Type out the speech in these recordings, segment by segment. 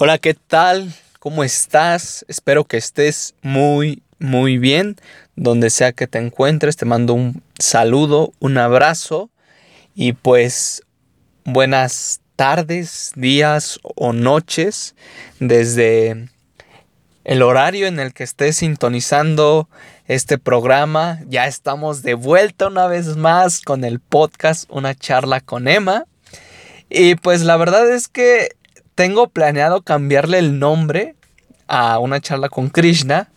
Hola, ¿qué tal? ¿Cómo estás? Espero que estés muy, muy bien. Donde sea que te encuentres, te mando un saludo, un abrazo y pues buenas tardes, días o noches desde el horario en el que estés sintonizando este programa. Ya estamos de vuelta una vez más con el podcast Una charla con Emma. Y pues la verdad es que tengo planeado cambiarle el nombre a una charla con Krishna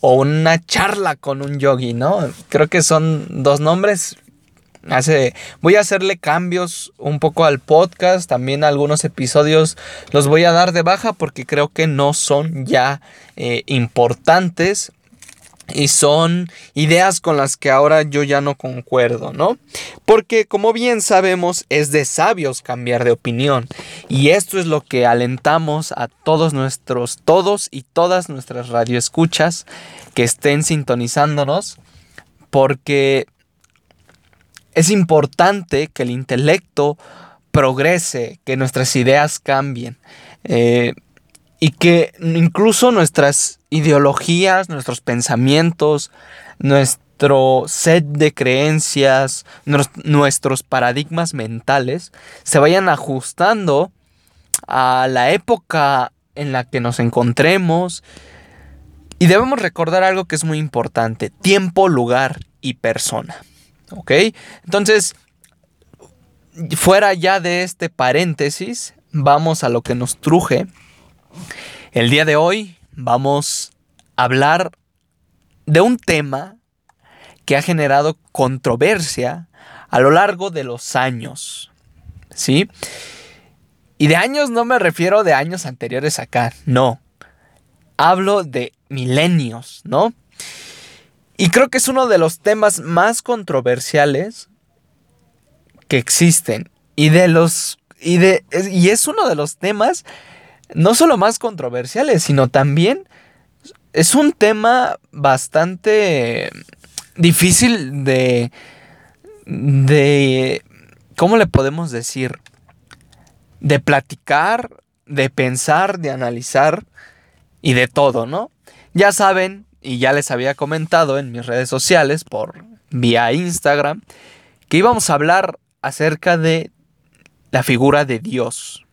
o una charla con un yogi, ¿no? Creo que son dos nombres. Hace, voy a hacerle cambios un poco al podcast, también algunos episodios los voy a dar de baja porque creo que no son ya eh, importantes y son ideas con las que ahora yo ya no concuerdo, ¿no? Porque como bien sabemos es de sabios cambiar de opinión y esto es lo que alentamos a todos nuestros, todos y todas nuestras radioescuchas que estén sintonizándonos porque es importante que el intelecto progrese, que nuestras ideas cambien. Eh, y que incluso nuestras ideologías, nuestros pensamientos, nuestro set de creencias, nuestros paradigmas mentales se vayan ajustando a la época en la que nos encontremos. Y debemos recordar algo que es muy importante, tiempo, lugar y persona. ¿Ok? Entonces, fuera ya de este paréntesis, vamos a lo que nos truje el día de hoy vamos a hablar de un tema que ha generado controversia a lo largo de los años. ¿Sí? Y de años no me refiero de años anteriores acá, no. Hablo de milenios, ¿no? Y creo que es uno de los temas más controversiales que existen. Y de los. Y, de, y es uno de los temas no solo más controversiales, sino también es un tema bastante difícil de, de, ¿cómo le podemos decir? De platicar, de pensar, de analizar y de todo, ¿no? Ya saben, y ya les había comentado en mis redes sociales por vía Instagram, que íbamos a hablar acerca de la figura de Dios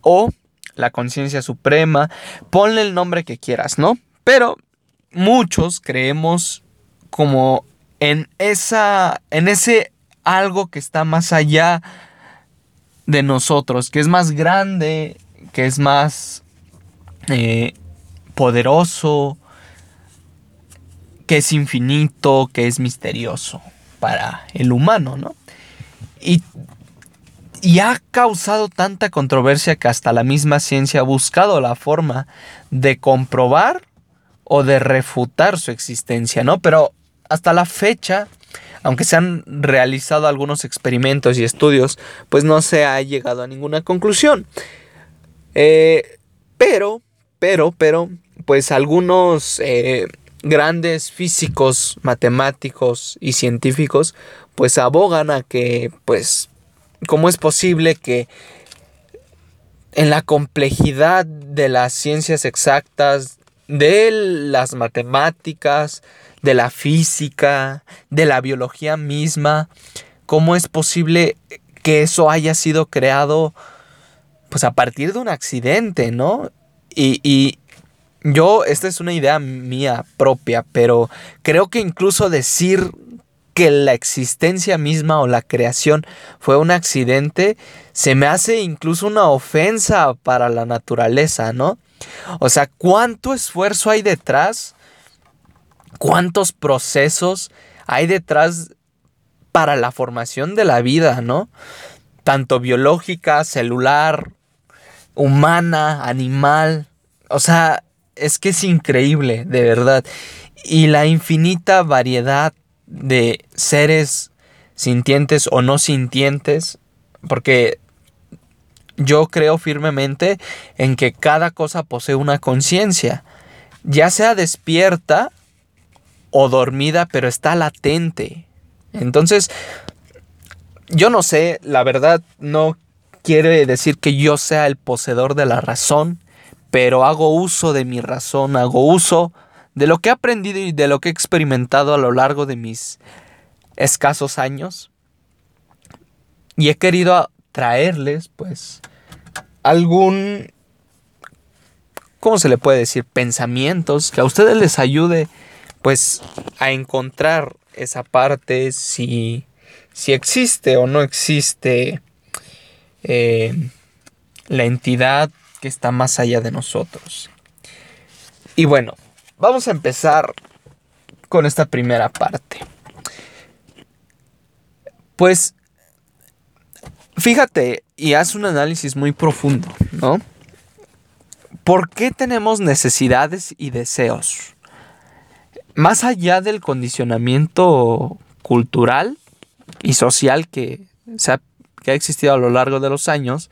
o la conciencia suprema, ponle el nombre que quieras, ¿no? Pero muchos creemos como en esa en ese algo que está más allá de nosotros, que es más grande, que es más eh, poderoso, que es infinito, que es misterioso para el humano, ¿no? Y y ha causado tanta controversia que hasta la misma ciencia ha buscado la forma de comprobar o de refutar su existencia, ¿no? Pero hasta la fecha, aunque se han realizado algunos experimentos y estudios, pues no se ha llegado a ninguna conclusión. Eh, pero, pero, pero, pues algunos eh, grandes físicos, matemáticos y científicos, pues abogan a que, pues, ¿Cómo es posible que en la complejidad de las ciencias exactas, de las matemáticas, de la física, de la biología misma, cómo es posible que eso haya sido creado pues a partir de un accidente, ¿no? Y, y, yo, esta es una idea mía propia, pero creo que incluso decir que la existencia misma o la creación fue un accidente, se me hace incluso una ofensa para la naturaleza, ¿no? O sea, ¿cuánto esfuerzo hay detrás? ¿Cuántos procesos hay detrás para la formación de la vida, ¿no? Tanto biológica, celular, humana, animal. O sea, es que es increíble, de verdad. Y la infinita variedad de seres sintientes o no sintientes, porque yo creo firmemente en que cada cosa posee una conciencia, ya sea despierta o dormida, pero está latente. Entonces, yo no sé, la verdad no quiere decir que yo sea el poseedor de la razón, pero hago uso de mi razón, hago uso de lo que he aprendido y de lo que he experimentado a lo largo de mis escasos años. Y he querido traerles, pues, algún, ¿cómo se le puede decir? Pensamientos que a ustedes les ayude, pues, a encontrar esa parte, si, si existe o no existe eh, la entidad que está más allá de nosotros. Y bueno, vamos a empezar con esta primera parte. Pues fíjate y haz un análisis muy profundo, ¿no? ¿Por qué tenemos necesidades y deseos? Más allá del condicionamiento cultural y social que, que ha existido a lo largo de los años,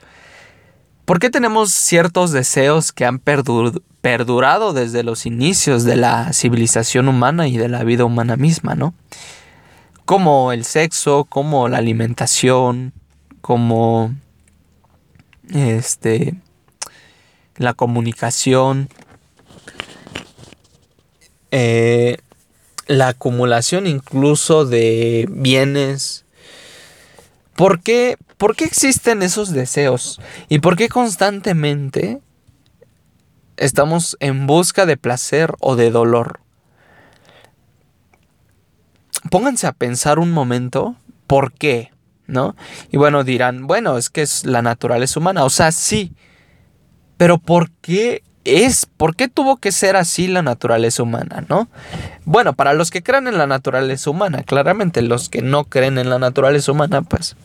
¿Por qué tenemos ciertos deseos que han perdurado desde los inicios de la civilización humana y de la vida humana misma, ¿no? Como el sexo, como la alimentación, como este la comunicación, eh, la acumulación incluso de bienes. ¿Por qué ¿Por qué existen esos deseos? ¿Y por qué constantemente estamos en busca de placer o de dolor? Pónganse a pensar un momento, ¿por qué? ¿No? Y bueno, dirán, bueno, es que es la naturaleza humana. O sea, sí. Pero ¿por qué es? ¿Por qué tuvo que ser así la naturaleza humana, no? Bueno, para los que creen en la naturaleza humana, claramente los que no creen en la naturaleza humana, pues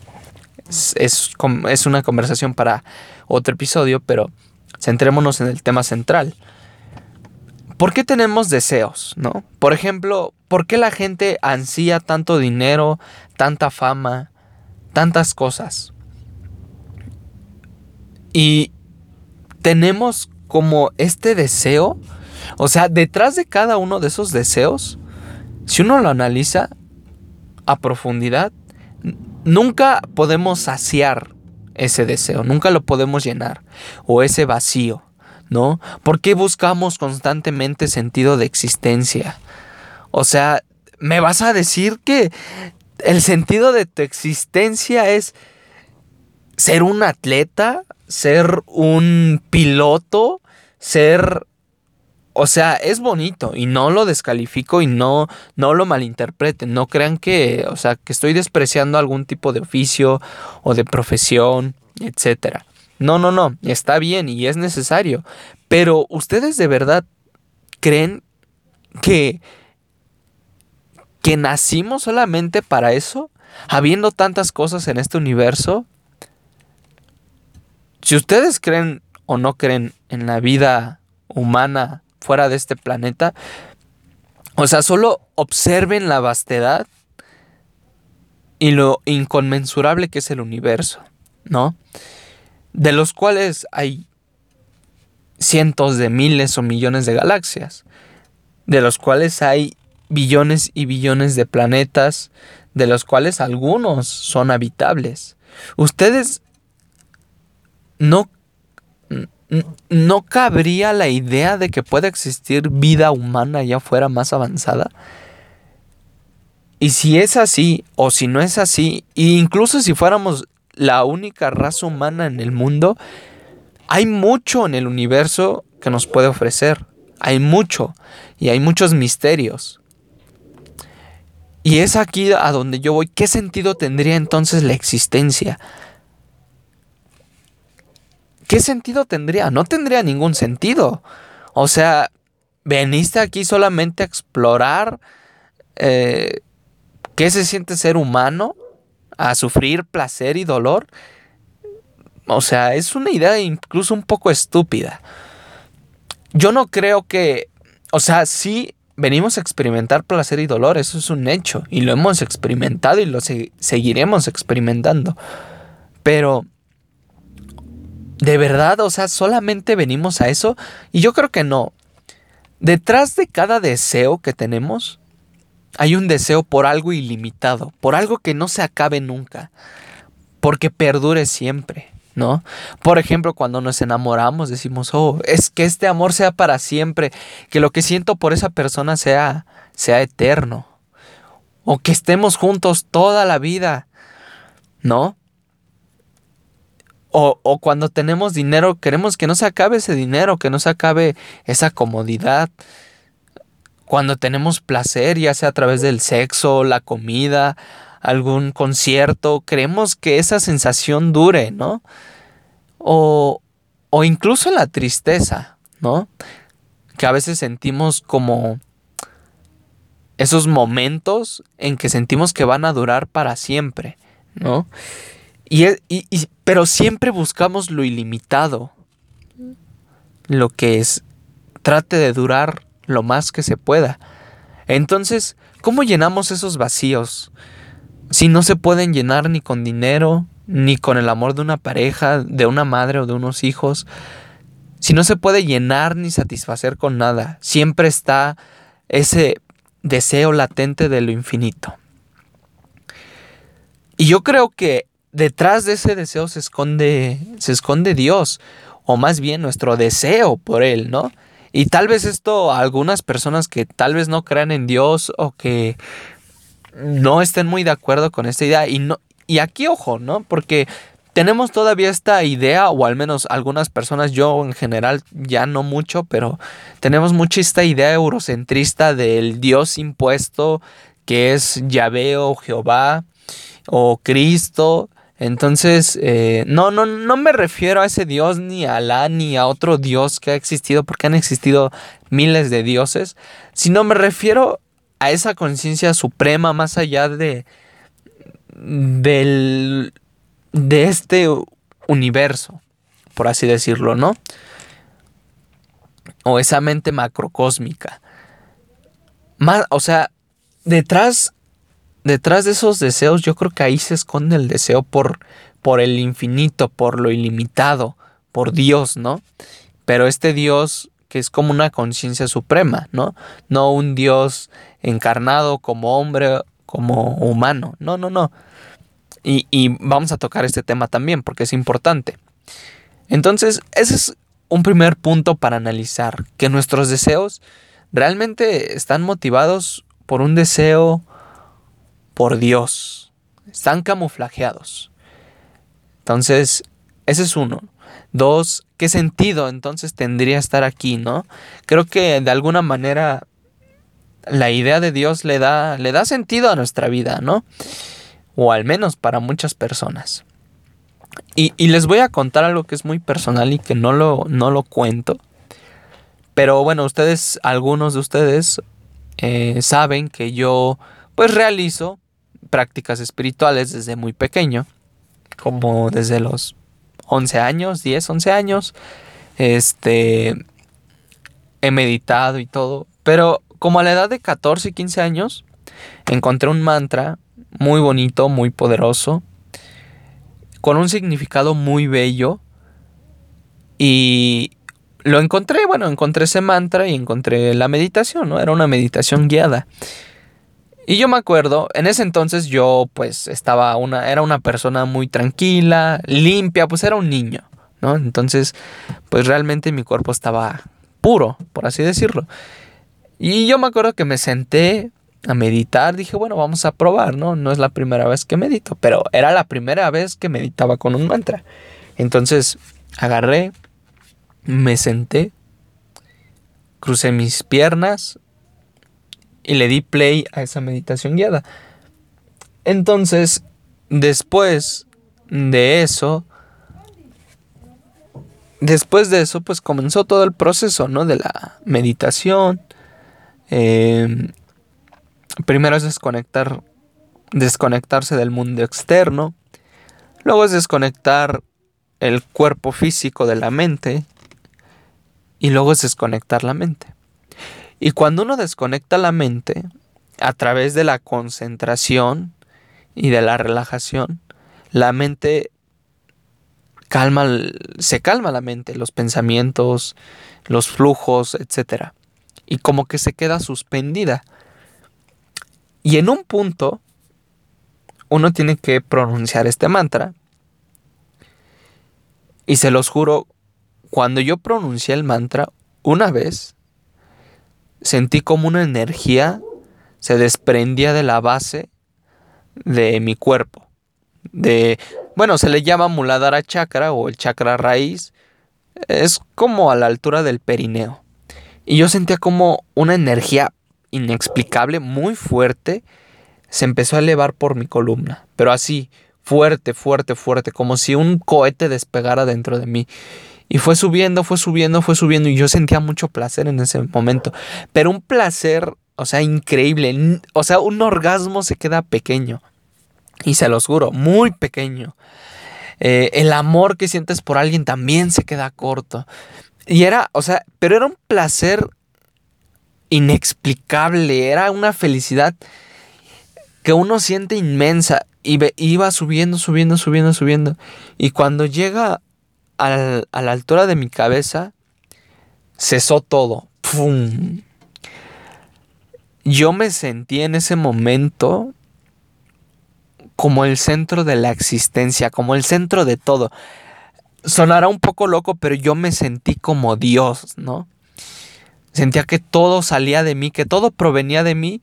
es, una conversación para otro episodio, pero centrémonos en el tema central. ¿Por qué tenemos deseos? ¿no? Por ejemplo, ¿por qué la gente ansía tanto dinero, tanta fama, tantas cosas? Y tenemos como este deseo, o sea, detrás de cada uno de esos deseos, si uno lo analiza a profundidad, nunca podemos saciar ese deseo, nunca lo podemos llenar o ese vacío, ¿no? ¿Por qué buscamos constantemente sentido de existencia? O sea, ¿me vas a decir que el sentido de tu existencia es ser un atleta, ser un piloto, ser o sea, es bonito y no lo descalifico y no, no lo malinterpreten. No crean que, o sea, que estoy despreciando algún tipo de oficio o de profesión, etc. No, no, no, está bien y es necesario. Pero ustedes de verdad creen que, que nacimos solamente para eso, habiendo tantas cosas en este universo. Si ustedes creen o no creen en la vida humana fuera de este planeta. O sea, solo observen la vastedad y lo inconmensurable que es el universo, ¿no? De los cuales hay cientos de miles o millones de galaxias, de los cuales hay billones y billones de planetas, de los cuales algunos son habitables. Ustedes no ¿no cabría la idea de que pueda existir vida humana ya fuera más avanzada? Y si es así, o si no es así, e incluso si fuéramos la única raza humana en el mundo, hay mucho en el universo que nos puede ofrecer. Hay mucho. Y hay muchos misterios. Y es aquí a donde yo voy. ¿Qué sentido tendría entonces la existencia? ¿Qué sentido tendría? No tendría ningún sentido. O sea, veniste aquí solamente a explorar eh, qué se siente ser humano, a sufrir placer y dolor. O sea, es una idea incluso un poco estúpida. Yo no creo que, o sea, sí venimos a experimentar placer y dolor, eso es un hecho, y lo hemos experimentado y lo seguiremos experimentando. Pero ¿De verdad? O sea, solamente venimos a eso. Y yo creo que no. Detrás de cada deseo que tenemos, hay un deseo por algo ilimitado, por algo que no se acabe nunca, porque perdure siempre, ¿no? Por ejemplo, cuando nos enamoramos decimos, oh, es que este amor sea para siempre, que lo que siento por esa persona sea, sea eterno, o que estemos juntos toda la vida, ¿no? O, o, cuando tenemos dinero, queremos que no se acabe ese dinero, que no se acabe esa comodidad. Cuando tenemos placer, ya sea a través del sexo, la comida, algún concierto, queremos que esa sensación dure, ¿no? O, o incluso la tristeza, ¿no? Que a veces sentimos como esos momentos en que sentimos que van a durar para siempre, ¿no? Y, y, pero siempre buscamos lo ilimitado, lo que es, trate de durar lo más que se pueda. Entonces, ¿cómo llenamos esos vacíos? si no se pueden llenar ni con dinero, ni con el amor de una pareja, de una madre o de unos hijos, si no se puede llenar ni satisfacer con nada, siempre está ese deseo latente de lo infinito. Y yo creo que detrás de ese deseo se esconde se esconde Dios, o más bien nuestro deseo por él, ¿no? Y tal vez esto algunas personas que tal vez no crean en Dios o que no estén muy de acuerdo con esta idea. Y, no, y aquí ojo, ¿no? Porque tenemos todavía esta idea, o al menos algunas personas, yo en general ya no mucho, pero tenemos mucha esta idea eurocentrista del Dios impuesto, que es Yahvé o Jehová o Cristo. Entonces, eh, no, no, no me refiero a ese Dios ni a Alá ni a otro Dios que ha existido, porque han existido miles de dioses, sino me refiero a esa conciencia suprema más allá de del de este universo, por así decirlo, ¿no? O esa mente macrocósmica. Más, o sea, detrás detrás de esos deseos yo creo que ahí se esconde el deseo por por el infinito, por lo ilimitado, por Dios, ¿no? Pero este Dios que es como una conciencia suprema, ¿no? No un Dios encarnado como hombre, como humano. No, no, no. Y, y vamos a tocar este tema también porque es importante. Entonces, ese es un primer punto para analizar, que nuestros deseos realmente están motivados por un deseo por Dios. Están camuflajeados. Entonces, ese es uno. Dos, ¿qué sentido entonces tendría estar aquí, no? Creo que de alguna manera la idea de Dios le da, le da sentido a nuestra vida, ¿no? O al menos para muchas personas. Y, les voy a contar algo que es muy personal y que no lo, no lo cuento. Pero bueno, ustedes, algunos de ustedes eh, saben que yo pues realizo prácticas espirituales desde muy pequeño, como desde los 11 años, 10, 11 años. Este, he meditado y todo. Pero como a la edad de 14 y 15 años, encontré un mantra muy bonito, muy poderoso, con un significado muy bello. Y lo encontré, bueno, encontré ese mantra y encontré la meditación, ¿no? Era una meditación guiada. Y yo me acuerdo, en ese entonces yo pues estaba una, era una persona muy tranquila, limpia, pues era un niño, ¿no? Entonces, pues realmente mi cuerpo estaba puro, por así decirlo. Y yo me acuerdo que me senté a meditar, dije, bueno, vamos a probar, ¿no? No es la primera vez que medito, pero era la primera vez que meditaba con un mantra. Entonces, agarré, me senté, crucé mis piernas, y le di play a esa meditación guiada. Entonces, después de eso, después de eso, pues comenzó todo el proceso, ¿no? De la meditación. Em, primero es desconectar, desconectarse del mundo externo. Luego es desconectar el cuerpo físico de la mente. Y luego es desconectar la mente. Y cuando uno desconecta la mente a través de la concentración y de la relajación, la mente calma, se calma la mente, los pensamientos, los flujos, etc. Y como que se queda suspendida. Y en un punto, uno tiene que pronunciar este mantra. Y se los juro, cuando yo pronuncié el mantra, una vez sentí como una energía se desprendía de la base de mi cuerpo. De, bueno, se le llama Muladhara chakra o el chakra raíz. Es como a la altura del perineo. Y yo sentía como una energía inexplicable, muy fuerte, se empezó a elevar por mi columna. Pero así, fuerte, fuerte, fuerte, como si un cohete despegara dentro de mí. Y fue subiendo, fue subiendo, fue subiendo. Y yo sentía mucho placer en ese momento. Pero un placer, o sea, increíble. O sea, un orgasmo se queda pequeño. Y se los juro, muy pequeño. Eh, el amor que sientes por alguien también se queda corto. Y era, o sea, pero era un placer inexplicable, era una felicidad que uno siente inmensa y iba subiendo, subiendo, subiendo, subiendo. Y cuando llega a la altura de mi cabeza, cesó todo. ¡Pum! Yo me sentí en ese momento como el centro de la existencia, como el centro de todo sonará un poco loco, pero yo me sentí como Dios, ¿no? Sentía que todo salía de mí, que todo provenía de mí,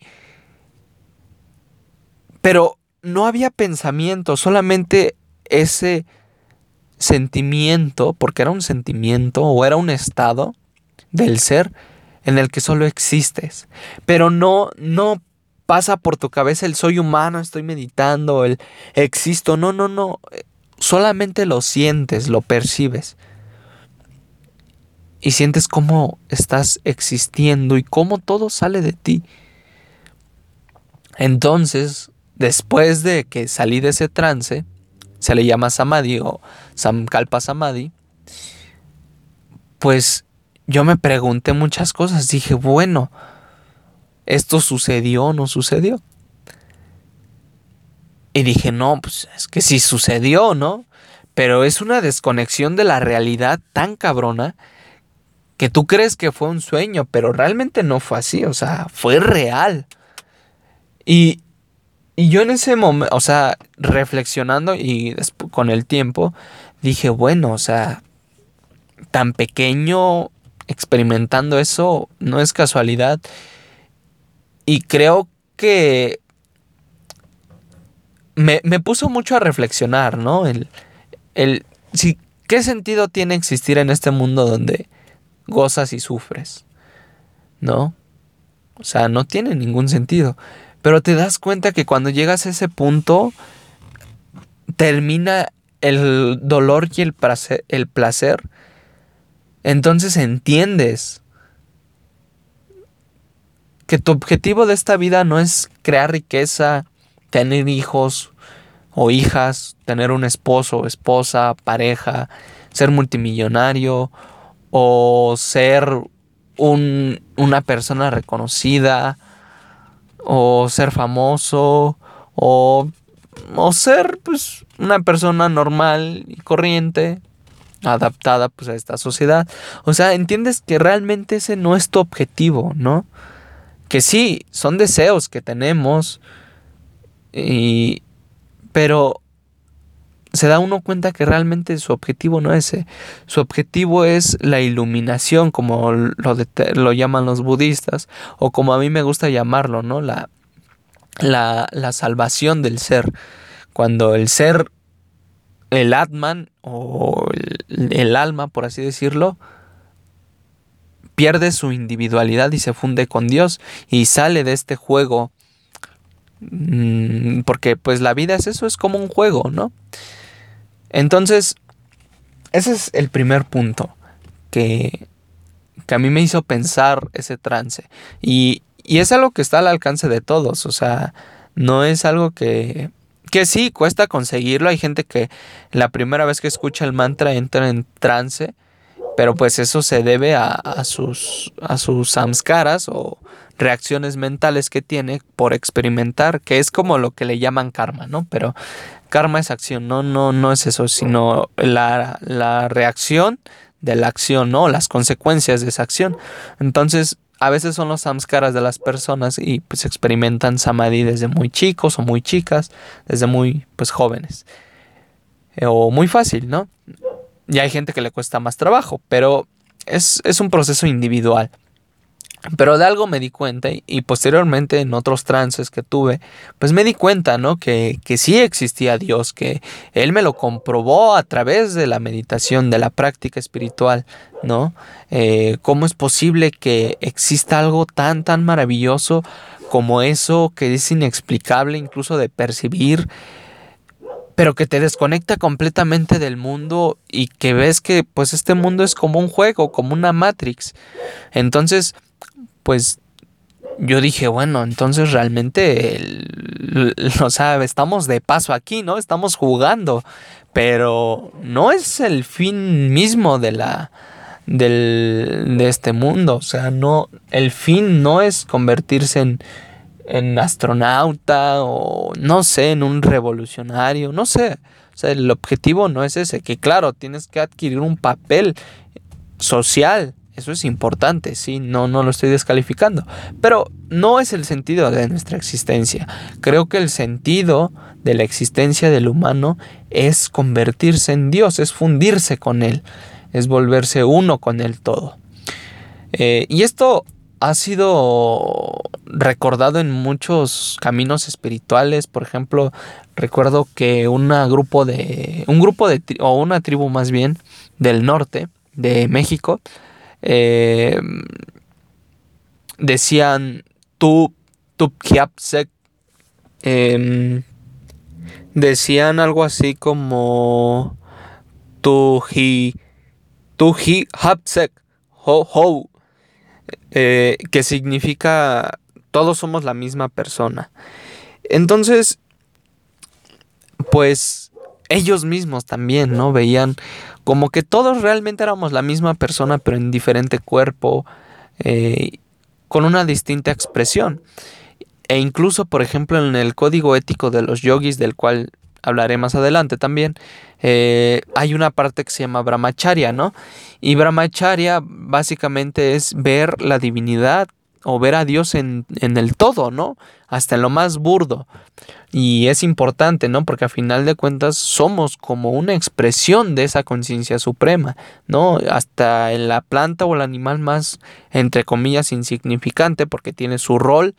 pero no había pensamiento, solamente ese sentimiento, porque era un sentimiento o era un estado del ser en el que solo existes, pero no, no pasa por tu cabeza el soy humano, estoy meditando, el existo, no, no, no, solamente lo sientes, lo percibes. Y sientes cómo estás existiendo y cómo todo sale de ti. Entonces, después de que salí de ese trance, se le llama Samadhi o Samkalpa Samadhi, pues yo me pregunté muchas cosas. Dije, bueno, ¿esto sucedió o no sucedió? Y dije, no, pues es que sí sucedió, ¿no? Pero es una desconexión de la realidad tan cabrona que tú crees que fue un sueño, pero realmente no fue así, o sea, fue real. Y, y yo en ese momento, o sea, reflexionando y con el tiempo, dije, bueno, o sea, tan pequeño experimentando eso no es casualidad. Y creo que me, puso mucho a reflexionar, ¿no? El, el, si, ¿Qué sentido tiene existir en este mundo donde gozas y sufres? ¿No? O sea, no tiene ningún sentido. Pero te das cuenta que cuando llegas a ese punto, termina el dolor y el placer, el placer. Entonces entiendes que tu objetivo de esta vida no es crear riqueza, tener hijos o hijas, tener un esposo, esposa, pareja, ser multimillonario o ser un, una persona reconocida o ser famoso o, o ser pues una persona normal y corriente adaptada pues a esta sociedad. O sea, entiendes que realmente ese no es tu objetivo, ¿no? Que sí, son deseos que tenemos, y, pero se da uno cuenta que realmente su objetivo no es ese. Su objetivo es la iluminación, como lo, lo llaman los budistas, o como a mí me gusta llamarlo, ¿no? La, la, la salvación del ser. Cuando el ser, el Atman, o el, el alma, por así decirlo, pierde su individualidad y se funde con Dios y sale de este juego Mm, porque pues la vida es eso, es como un juego, ¿no? Entonces, ese es el primer punto que, que a mí me hizo pensar ese trance. Y, y es algo que está al alcance de todos, o sea, no es algo que, que sí, cuesta conseguirlo. Hay gente que la primera vez que escucha el mantra entra en trance, pero pues eso se debe a, a sus, a sus samskaras o reacciones mentales que tiene por experimentar, que es como lo que le llaman karma, ¿no? Pero karma es acción, no, no, no es eso, sino la, la reacción de la acción, ¿no? Las consecuencias de esa acción. Entonces, a veces son los samskaras de las personas y pues experimentan samadhi desde muy chicos o muy chicas, desde muy pues jóvenes. Eh, o muy fácil, ¿no? y hay gente que le cuesta más trabajo, pero es, es un proceso individual. Pero de algo me di cuenta y, posteriormente en otros trances que tuve, pues me di cuenta, ¿no? Que, que, sí existía Dios, que Él me lo comprobó a través de la meditación, de la práctica espiritual, ¿no? Eh, ¿Cómo es posible que exista algo tan, tan maravilloso como eso que es inexplicable incluso de percibir? pero que te desconecta completamente del mundo y que ves que pues este mundo es como un juego, como una Matrix. Entonces, pues yo dije, bueno, entonces realmente, sea, estamos de paso aquí, ¿no? Estamos jugando, pero no es el fin mismo de la del, de este mundo, o sea, no, el fin no es convertirse en, en astronauta o no sé, en un revolucionario, no sé. O sea, el objetivo no es ese, que claro, tienes que adquirir un papel social eso es importante, sí, no, no lo estoy descalificando. Pero no es el sentido de nuestra existencia. Creo que el sentido de la existencia del humano es convertirse en Dios, es fundirse con Él, es volverse uno con Él todo. Eh, y esto ha sido recordado en muchos caminos espirituales. Por ejemplo, recuerdo que una grupo de. un grupo de o una tribu más bien del norte de México eh, decían tu tu eh, decían algo así como tu hi tu hi hapsek ho ho eh, que significa todos somos la misma persona entonces pues ellos mismos también no veían como que todos realmente éramos la misma persona, pero en diferente cuerpo, eh, con una distinta expresión. E incluso, por ejemplo, en el código ético de los yogis, del cual hablaré más adelante también, eh, hay una parte que se llama brahmacharya, ¿no? Y brahmacharya básicamente es ver la divinidad o ver a Dios en, en, el todo, ¿no? Hasta en lo más burdo. Y es importante, ¿no? Porque a final de cuentas somos como una expresión de esa conciencia suprema, ¿no? Hasta en la planta o el animal más, entre comillas, insignificante, porque tiene su rol,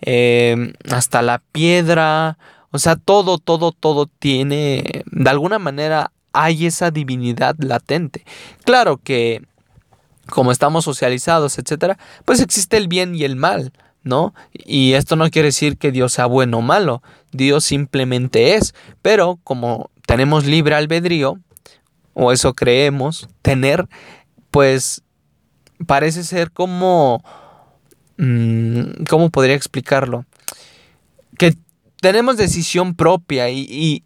eh, hasta la piedra, o sea, todo, todo, todo tiene, de alguna manera, hay esa divinidad latente. Claro que como estamos socializados, etcétera, pues existe el bien y el mal, ¿no? Y esto no quiere decir que Dios sea bueno o malo, Dios simplemente es, pero como tenemos libre albedrío, o eso creemos tener, pues parece ser como... Mm, ¿Cómo podría explicarlo? Que tenemos decisión propia y, y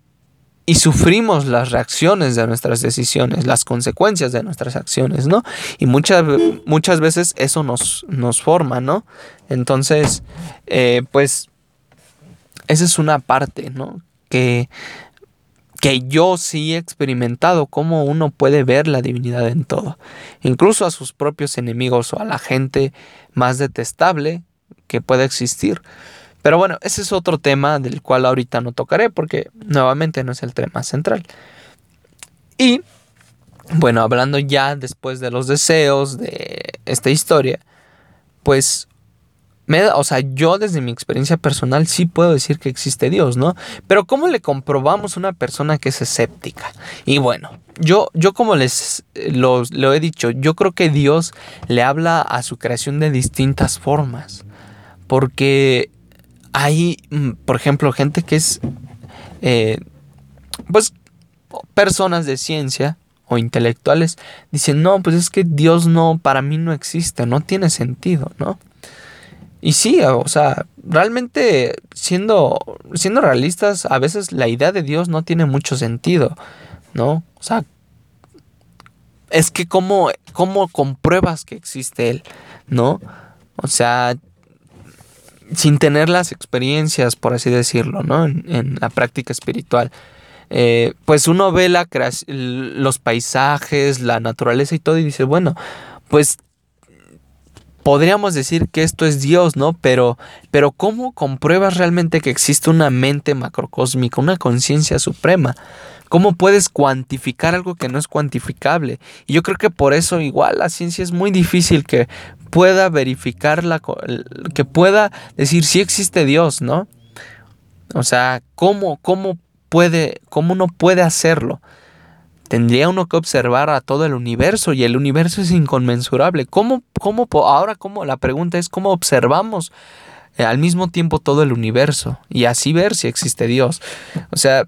sufrimos las reacciones de nuestras decisiones, las consecuencias de nuestras acciones, ¿no? Y muchas, muchas veces eso nos, nos forma, ¿no? Entonces, eh, pues, esa es una parte, ¿no? Que, que yo sí he experimentado cómo uno puede ver la divinidad en todo, incluso a sus propios enemigos o a la gente más detestable que pueda existir. Pero bueno, ese es otro tema del cual ahorita no tocaré porque nuevamente no es el tema central. Y bueno, hablando ya después de los deseos de esta historia, pues me, o sea, yo desde mi experiencia personal sí puedo decir que existe Dios, ¿no? Pero ¿cómo le comprobamos a una persona que es escéptica? Y bueno, yo, yo como les lo, lo he dicho, yo creo que Dios le habla a su creación de distintas formas. Porque hay, mm, por ejemplo, gente que es, eh, pues, personas de ciencia o intelectuales dicen, no, pues es que Dios no, para mí no existe, no tiene sentido, ¿no? Y sí, o sea, realmente siendo, siendo realistas, a veces la idea de Dios no tiene mucho sentido, ¿no? O sea, es que cómo, cómo compruebas que existe Él, ¿no? O sea, sin tener las experiencias, por así decirlo, ¿no? En, la práctica espiritual. Eh, pues uno ve la los paisajes, la naturaleza y todo y dice, bueno, pues podríamos decir que esto es Dios, ¿no? Pero, pero ¿cómo compruebas realmente que existe una mente macrocósmica, una conciencia suprema? ¿Cómo puedes cuantificar algo que no es cuantificable? Y yo creo que por eso igual la ciencia es muy difícil que pueda verificar la, que pueda decir si existe Dios, ¿no? O sea, ¿cómo, cómo puede, cómo uno puede hacerlo? Tendría uno que observar a todo el universo y el universo es inconmensurable. ¿Cómo, cómo, ahora, cómo, la pregunta es cómo observamos eh, al mismo tiempo todo el universo y así ver si existe Dios? O sea,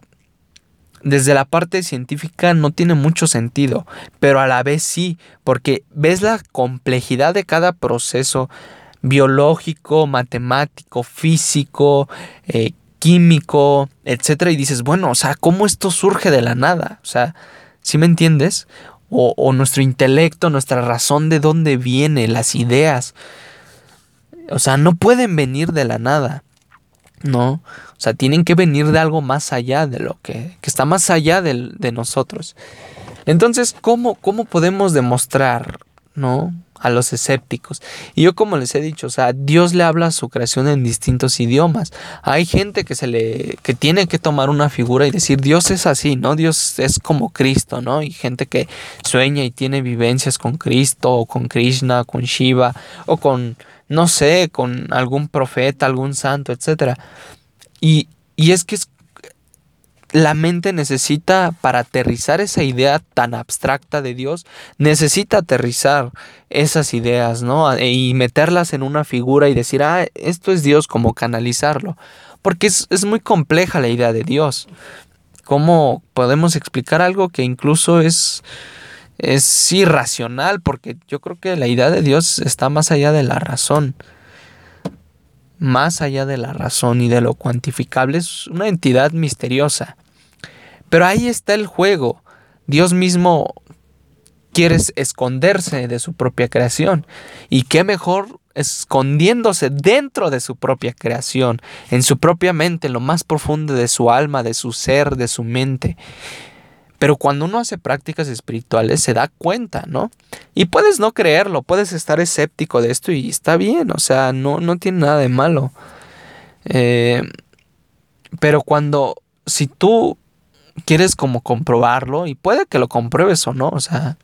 desde la parte científica no tiene mucho sentido, pero a la vez sí, porque ves la complejidad de cada proceso biológico, matemático, físico, eh, químico, etcétera, y dices, bueno, o sea, ¿cómo esto surge de la nada? O sea, ¿sí me entiendes? O, o nuestro intelecto, nuestra razón de dónde viene, las ideas. O sea, no pueden venir de la nada. ¿No? O sea, tienen que venir de algo más allá de lo que, que está más allá de, de nosotros. Entonces, ¿cómo, ¿cómo podemos demostrar, ¿no? A los escépticos. Y yo como les he dicho, o sea, Dios le habla a su creación en distintos idiomas. Hay gente que se le que tiene que tomar una figura y decir, Dios es así, ¿no? Dios es como Cristo, ¿no? Y gente que sueña y tiene vivencias con Cristo o con Krishna, con Shiva o con no sé, con algún profeta, algún santo, etc. Y, y es que la mente necesita, para aterrizar esa idea tan abstracta de Dios, necesita aterrizar esas ideas, ¿no? Y meterlas en una figura y decir, ah, esto es Dios, como canalizarlo. Porque es, es muy compleja la idea de Dios. ¿Cómo podemos explicar algo que incluso es es irracional porque yo creo que la idea de Dios está más allá de la razón. Más allá de la razón y de lo cuantificable es una entidad misteriosa. Pero ahí está el juego. Dios mismo quiere esconderse de su propia creación. Y qué mejor escondiéndose dentro de su propia creación, en su propia mente, en lo más profundo de su alma, de su ser, de su mente. Pero cuando uno hace prácticas espirituales se da cuenta, ¿no? Y puedes no creerlo, puedes estar escéptico de esto y está bien, o sea, no, no tiene nada de malo. Eh, pero cuando, si tú quieres como comprobarlo, y puede que lo compruebes o no, o sea,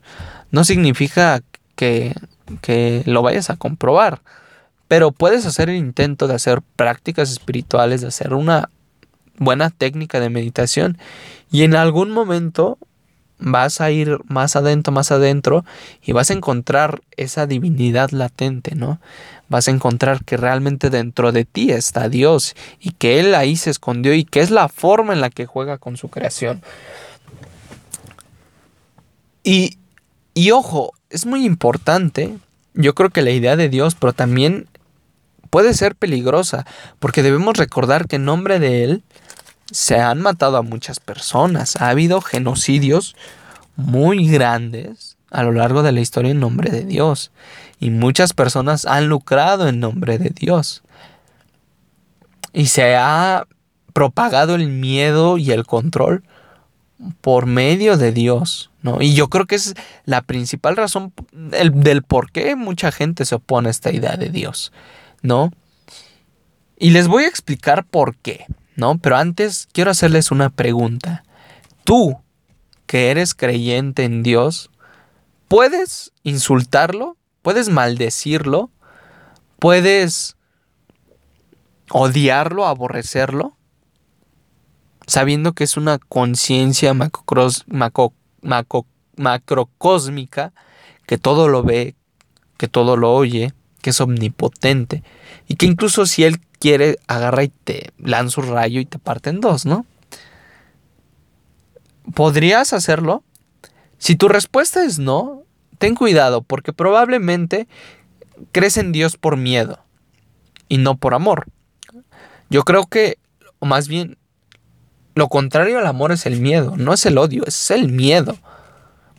no significa que, que lo vayas a comprobar, pero puedes hacer el intento de hacer prácticas espirituales, de hacer una buena técnica de meditación y en algún momento vas a ir más adentro, más adentro y vas a encontrar esa divinidad latente, ¿no? Vas a encontrar que realmente dentro de ti está Dios y que Él ahí se escondió y que es la forma en la que juega con su creación. Y, y ojo, es muy importante, yo creo que la idea de Dios, pero también puede ser peligrosa, porque debemos recordar que en nombre de Él se han matado a muchas personas. Ha habido genocidios muy grandes a lo largo de la historia en nombre de Dios. Y muchas personas han lucrado en nombre de Dios. Y se ha propagado el miedo y el control por medio de Dios. ¿no? Y yo creo que es la principal razón del por qué mucha gente se opone a esta idea de Dios. ¿no? Y les voy a explicar por qué. ¿No? Pero antes quiero hacerles una pregunta. Tú, que eres creyente en Dios, ¿puedes insultarlo? ¿Puedes maldecirlo? ¿Puedes odiarlo, aborrecerlo? Sabiendo que es una conciencia macrocósmica que todo lo ve, que todo lo oye, que es omnipotente y que incluso si él quiere, agarra y te lanza un rayo y te parte en dos, ¿no? ¿Podrías hacerlo? Si tu respuesta es no, ten cuidado porque probablemente crees en Dios por miedo y no por amor. Yo creo que, o más bien, lo contrario al amor es el miedo, no es el odio, es el miedo.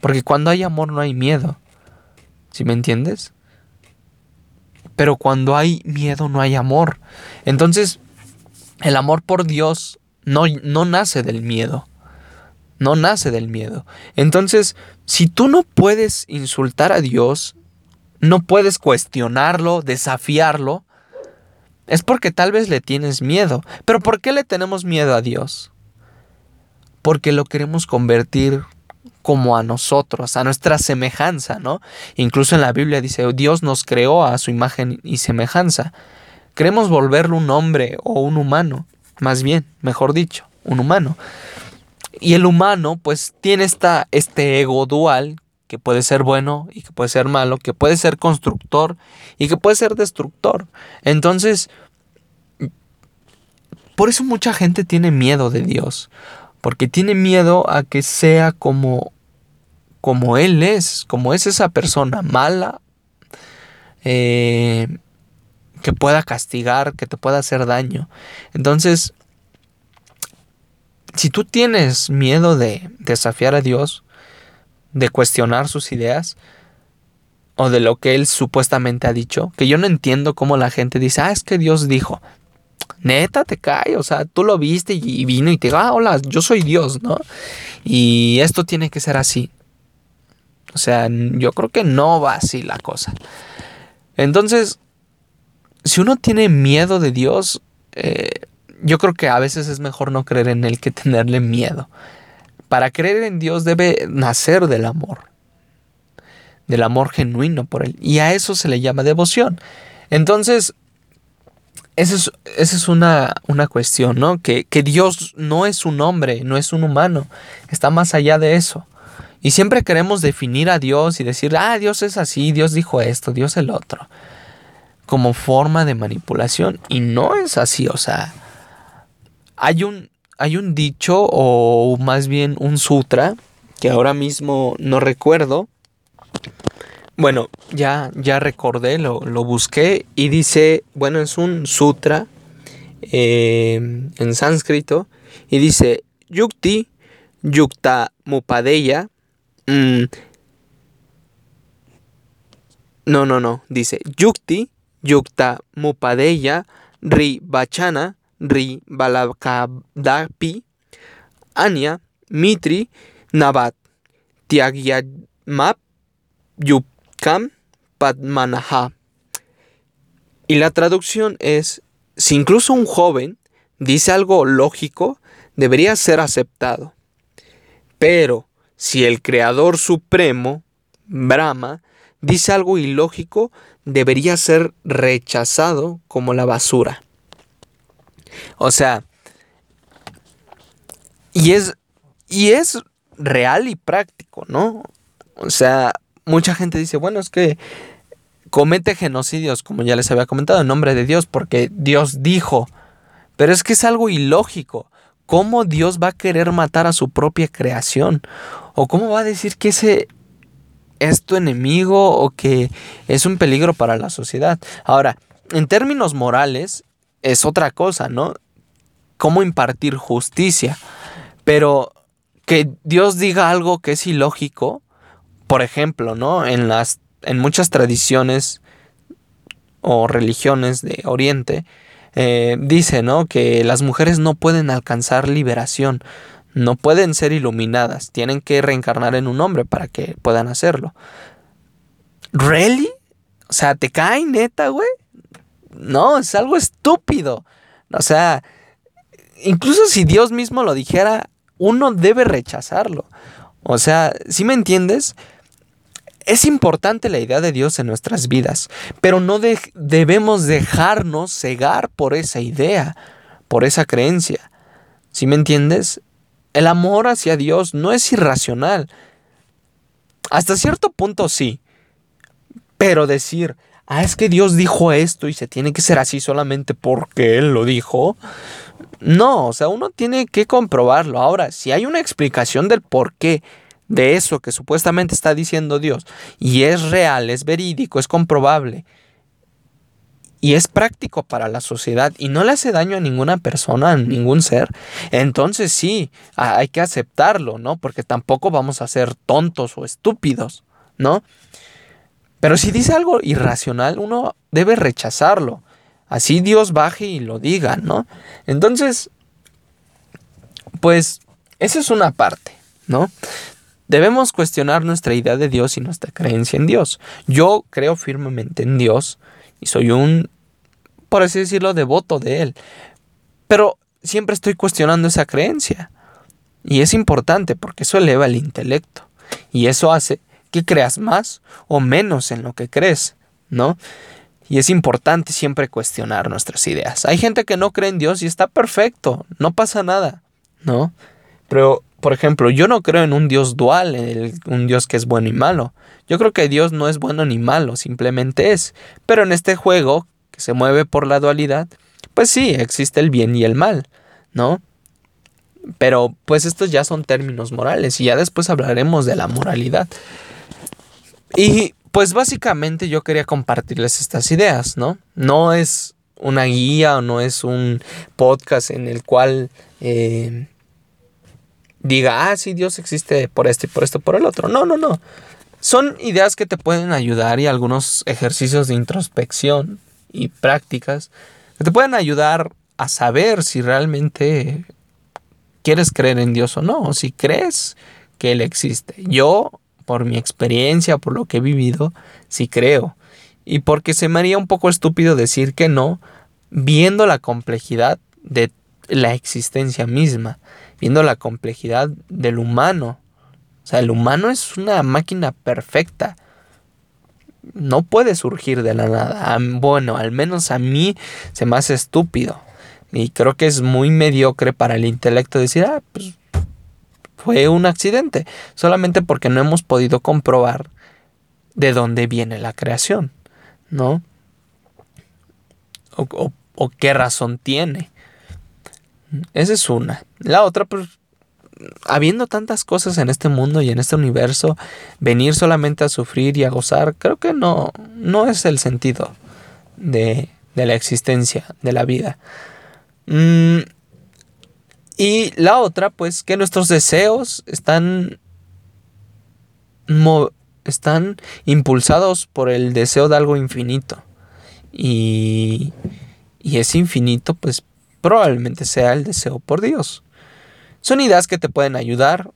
Porque cuando hay amor no hay miedo. ¿Sí me entiendes? Pero cuando hay miedo no hay amor. Entonces, el amor por Dios no, no nace del miedo. No nace del miedo. Entonces, si tú no puedes insultar a Dios, no puedes cuestionarlo, desafiarlo, es porque tal vez le tienes miedo. Pero ¿por qué le tenemos miedo a Dios? Porque lo queremos convertir como a nosotros, a nuestra semejanza, ¿no? Incluso en la Biblia dice, Dios nos creó a su imagen y semejanza. Queremos volverlo un hombre o un humano, más bien, mejor dicho, un humano. Y el humano pues tiene esta, este ego dual que puede ser bueno y que puede ser malo, que puede ser constructor y que puede ser destructor. Entonces, por eso mucha gente tiene miedo de Dios, porque tiene miedo a que sea como como él es, como es esa persona mala, eh, que pueda castigar, que te pueda hacer daño. Entonces, si tú tienes miedo de desafiar a Dios, de cuestionar sus ideas o de lo que él supuestamente ha dicho, que yo no entiendo cómo la gente dice, ah, es que Dios dijo, neta te cae, o sea, tú lo viste y vino y te dijo, ah, hola, yo soy Dios, ¿no? Y esto tiene que ser así. O sea, yo creo que no va así la cosa. Entonces, si uno tiene miedo de Dios, eh, yo creo que a veces es mejor no creer en Él que tenerle miedo. Para creer en Dios debe nacer del amor, del amor genuino por Él. Y a eso se le llama devoción. Entonces, esa es, es una, una, cuestión, ¿no? Que, que, Dios no es un hombre, no es un humano, está más allá de eso. Y siempre queremos definir a Dios y decir, ah, Dios es así, Dios dijo esto, Dios el otro, como forma de manipulación. Y no es así, o sea, hay un, hay un dicho o más bien un sutra que ahora mismo no recuerdo. Bueno, ya, ya recordé, lo, busqué y dice, bueno, es un sutra eh, en sánscrito y dice, Yukti, Yukta Mupadeya. Mm, no, no, no, dice Yukti, Yukta Mupadeya, Ri Bachana, Ri Balakadapi, Anya, Mitri, Nabat, Tiagyamap, Yupkam, Padmanaha. Y la traducción es, si incluso un joven dice algo lógico, debería ser aceptado. Pero si el Creador Supremo, Brahma, dice algo ilógico, debería ser rechazado como la basura. O sea, y es, y es real y práctico, ¿no? O sea, mucha gente dice, bueno, es que comete genocidios, como ya les había comentado, en nombre de Dios, porque Dios dijo, pero es que es algo ilógico. ¿Cómo Dios va a querer matar a su propia creación? ¿O cómo va a decir que ese es tu enemigo o que es un peligro para la sociedad? Ahora, en términos morales, es otra cosa, ¿no? Cómo impartir justicia. Pero que Dios diga algo que es ilógico, por ejemplo, ¿no? En las en muchas tradiciones o religiones de Oriente eh, dice, ¿no? Que las mujeres no pueden alcanzar liberación, no pueden ser iluminadas, tienen que reencarnar en un hombre para que puedan hacerlo. ¿Really? O sea, ¿te cae neta, güey? No, es algo estúpido. O sea, incluso si Dios mismo lo dijera, uno debe rechazarlo. O sea, ¿sí me entiendes? Es importante la idea de Dios en nuestras vidas, pero no debemos dejarnos cegar por esa idea, por esa creencia. ¿Sí me entiendes? El amor hacia Dios no es irracional. Hasta cierto punto sí. Pero decir, ah, es que Dios dijo esto y se tiene que ser así solamente porque Él lo dijo. No, o sea, uno tiene que comprobarlo. Ahora, si hay una explicación del por qué de eso que supuestamente está diciendo Dios y es real, es verídico, es comprobable y es práctico para la sociedad y no le hace daño a ninguna persona, a ningún ser, entonces sí, hay que aceptarlo, ¿no? Porque tampoco vamos a ser tontos o estúpidos, ¿no? Pero si dice algo irracional, uno debe rechazarlo. Así Dios baje y lo diga, ¿no? Entonces, pues, esa es una parte, ¿no? Debemos cuestionar nuestra idea de Dios y nuestra creencia en Dios. Yo creo firmemente en Dios y soy un, por así decirlo, devoto de Él. Pero siempre estoy cuestionando esa creencia. Y es importante porque eso eleva el intelecto. Y eso hace que creas más o menos en lo que crees, ¿no? Y es importante siempre cuestionar nuestras ideas. Hay gente que no cree en Dios y está perfecto, no pasa nada, ¿no? Pero, por ejemplo, yo no creo en un Dios dual, en un Dios que es bueno y malo. Yo creo que Dios no es bueno ni malo, simplemente es. Pero en este juego, que se mueve por la dualidad, pues sí, existe el bien y el mal, ¿no? Pero pues estos ya son términos morales y ya después hablaremos de la moralidad. Y pues básicamente yo quería compartirles estas ideas, ¿no? No es una guía o no es un podcast en el cual eh, diga, ah, sí, Dios existe por esto y por esto, por el otro. No, no, no. Son ideas que te pueden ayudar y algunos ejercicios de introspección y prácticas que te pueden ayudar a saber si realmente quieres creer en Dios o no, o si crees que Él existe. Yo, por mi experiencia, por lo que he vivido, sí creo. Y porque se me haría un poco estúpido decir que no, viendo la complejidad de la existencia misma, viendo la complejidad del humano. O sea, el humano es una máquina perfecta. No puede surgir de la nada. Bueno, al menos a mí se me hace estúpido. Y creo que es muy mediocre para el intelecto decir, ah, pues fue un accidente. Solamente porque no hemos podido comprobar de dónde viene la creación, ¿no? O, o qué razón tiene. Esa es una. La otra, pues, habiendo tantas cosas en este mundo y en este universo, venir solamente a sufrir y a gozar, creo que no, no es el sentido de, de la existencia, de la vida. Mm, y la otra, pues que nuestros deseos están, están impulsados por el deseo de algo infinito. Y, y ese infinito, pues probablemente sea el deseo por Dios. Son ideas que te pueden ayudar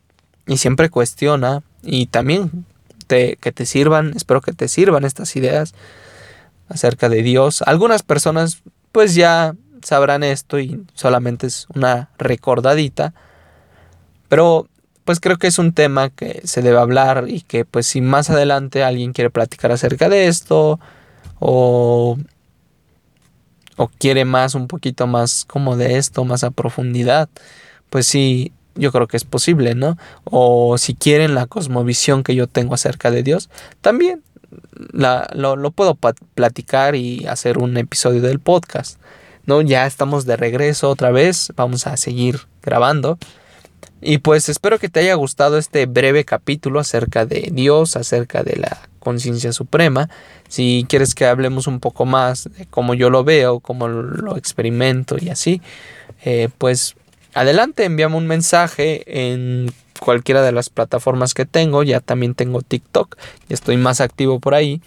y siempre cuestiona y también te, que te sirvan, espero que te sirvan estas ideas acerca de Dios. Algunas personas pues ya sabrán esto y solamente es una recordadita. Pero pues creo que es un tema que se debe hablar y que pues si más adelante alguien quiere platicar acerca de esto o, o quiere más, un poquito más como de esto, más a profundidad, pues sí, yo creo que es posible, ¿no? O si quieren la cosmovisión que yo tengo acerca de Dios, también la, lo, lo puedo platicar y hacer un episodio del podcast. ¿no? Ya estamos de regreso otra vez, vamos a seguir grabando. Y pues espero que te haya gustado este breve capítulo acerca de Dios, acerca de la conciencia suprema. Si quieres que hablemos un poco más de cómo yo lo veo, cómo lo experimento y así, eh, pues adelante, envíame un mensaje en cualquiera de las plataformas que tengo. Ya también tengo TikTok, y estoy más activo por ahí.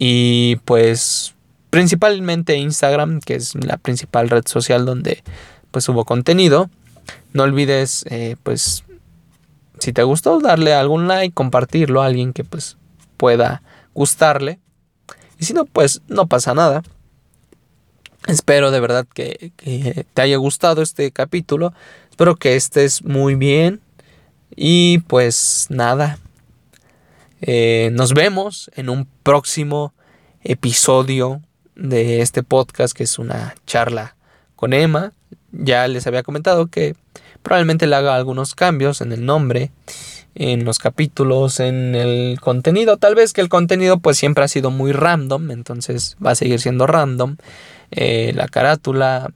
Y pues principalmente Instagram, que es la principal red social donde pues subo contenido. No olvides, eh, pues, si te gustó, darle algún like, compartirlo a alguien que pues pueda gustarle. Y si no, pues no pasa nada. Espero de verdad que, te haya gustado este capítulo. Espero que estés muy bien. Y pues nada. Eh, nos vemos en un próximo episodio de este podcast, que es una charla con Emma. Ya les había comentado que probablemente le haga algunos cambios en el nombre, en los capítulos, en el contenido. Tal vez que el contenido pues siempre ha sido muy random, entonces va a seguir siendo random. Eh, la carátula.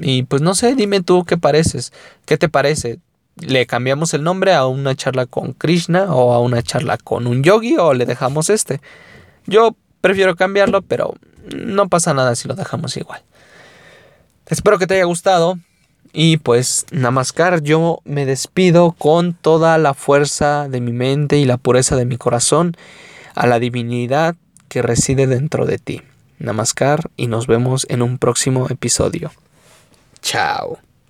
Y pues no sé, dime tú qué pareces, qué te parece. ¿Le cambiamos el nombre a una charla con Krishna o a una charla con un yogi o le dejamos este? Yo prefiero cambiarlo, pero no pasa nada si lo dejamos igual. Espero que te haya gustado. Y pues, Namaskar, yo me despido con toda la fuerza de mi mente y la pureza de mi corazón a la divinidad que reside dentro de ti. Namaskar y nos vemos en un próximo episodio. Chao.